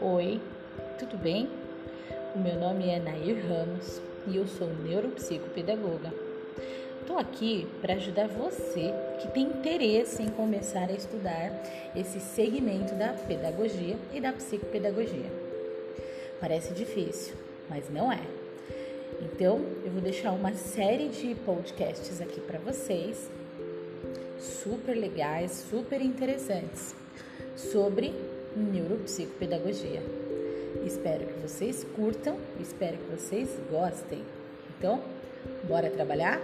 Oi, tudo bem? O meu nome é Nair Ramos e eu sou neuropsicopedagoga. Estou aqui para ajudar você que tem interesse em começar a estudar esse segmento da pedagogia e da psicopedagogia. Parece difícil, mas não é. Então, eu vou deixar uma série de podcasts aqui para vocês, super legais, super interessantes, sobre neuropsicopedagogia. Espero que vocês curtam, espero que vocês gostem. Então, bora trabalhar?